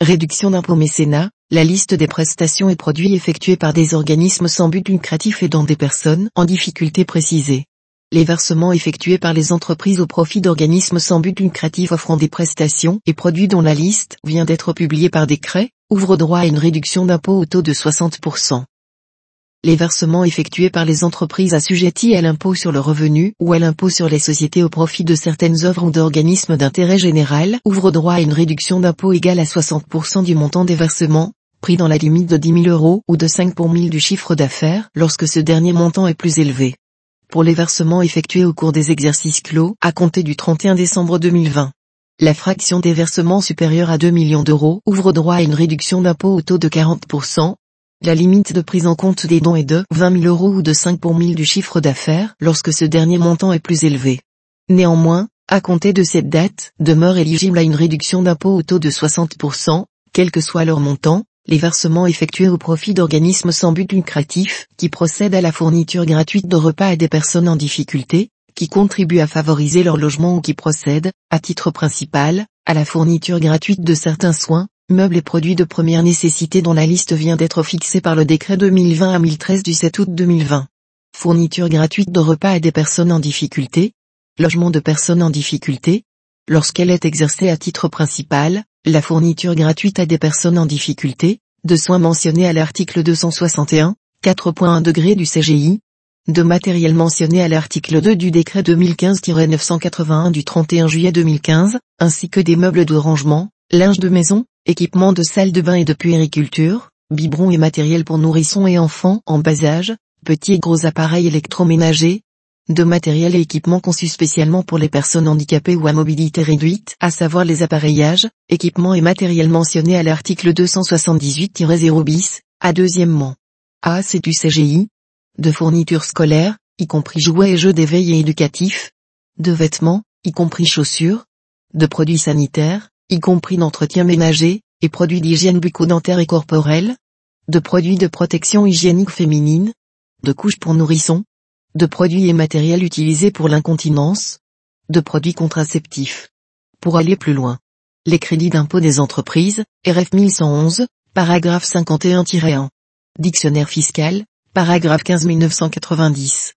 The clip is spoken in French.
Réduction d'impôts mécénat, la liste des prestations et produits effectués par des organismes sans but lucratif et dans des personnes en difficulté précisée. Les versements effectués par les entreprises au profit d'organismes sans but lucratif offrant des prestations et produits dont la liste vient d'être publiée par décret, ouvrent droit à une réduction d'impôt au taux de 60% les versements effectués par les entreprises assujetties à l'impôt sur le revenu ou à l'impôt sur les sociétés au profit de certaines œuvres ou d'organismes d'intérêt général ouvrent droit à une réduction d'impôt égale à 60% du montant des versements, pris dans la limite de 10 000 euros ou de 5 pour 1000 du chiffre d'affaires lorsque ce dernier montant est plus élevé. Pour les versements effectués au cours des exercices clos à compter du 31 décembre 2020. La fraction des versements supérieurs à 2 millions d'euros ouvre droit à une réduction d'impôt au taux de 40%, la limite de prise en compte des dons est de 20 000 euros ou de 5 pour 1000 du chiffre d'affaires lorsque ce dernier montant est plus élevé. Néanmoins, à compter de cette date, demeure éligible à une réduction d'impôt au taux de 60%, quel que soit leur montant, les versements effectués au profit d'organismes sans but lucratif, qui procèdent à la fourniture gratuite de repas à des personnes en difficulté, qui contribuent à favoriser leur logement ou qui procèdent, à titre principal, à la fourniture gratuite de certains soins, meubles et produits de première nécessité dont la liste vient d'être fixée par le décret 2020 à 1013 du 7 août 2020. Fourniture gratuite de repas à des personnes en difficulté, logement de personnes en difficulté, lorsqu'elle est exercée à titre principal, la fourniture gratuite à des personnes en difficulté, de soins mentionnés à l'article 261, 4.1 degré du CGI, de matériel mentionné à l'article 2 du décret 2015-981 du 31 juillet 2015, ainsi que des meubles de rangement, linge de maison, équipement de salle de bain et de puériculture, biberons et matériel pour nourrissons et enfants en bas âge, petits et gros appareils électroménagers, de matériel et équipements conçus spécialement pour les personnes handicapées ou à mobilité réduite, à savoir les appareillages, équipements et matériel mentionnés à l'article 278-0 bis, à deuxièmement. A. C'est du CGI. De fournitures scolaires, y compris jouets et jeux d'éveil et éducatifs. De vêtements, y compris chaussures. De produits sanitaires, y compris d'entretien ménager, et produits d'hygiène bucco-dentaire et corporelle, de produits de protection hygiénique féminine, de couches pour nourrissons, de produits et matériels utilisés pour l'incontinence, de produits contraceptifs. Pour aller plus loin. Les crédits d'impôt des entreprises, RF 1111, paragraphe 51-1. Dictionnaire fiscal, paragraphe 15 1990.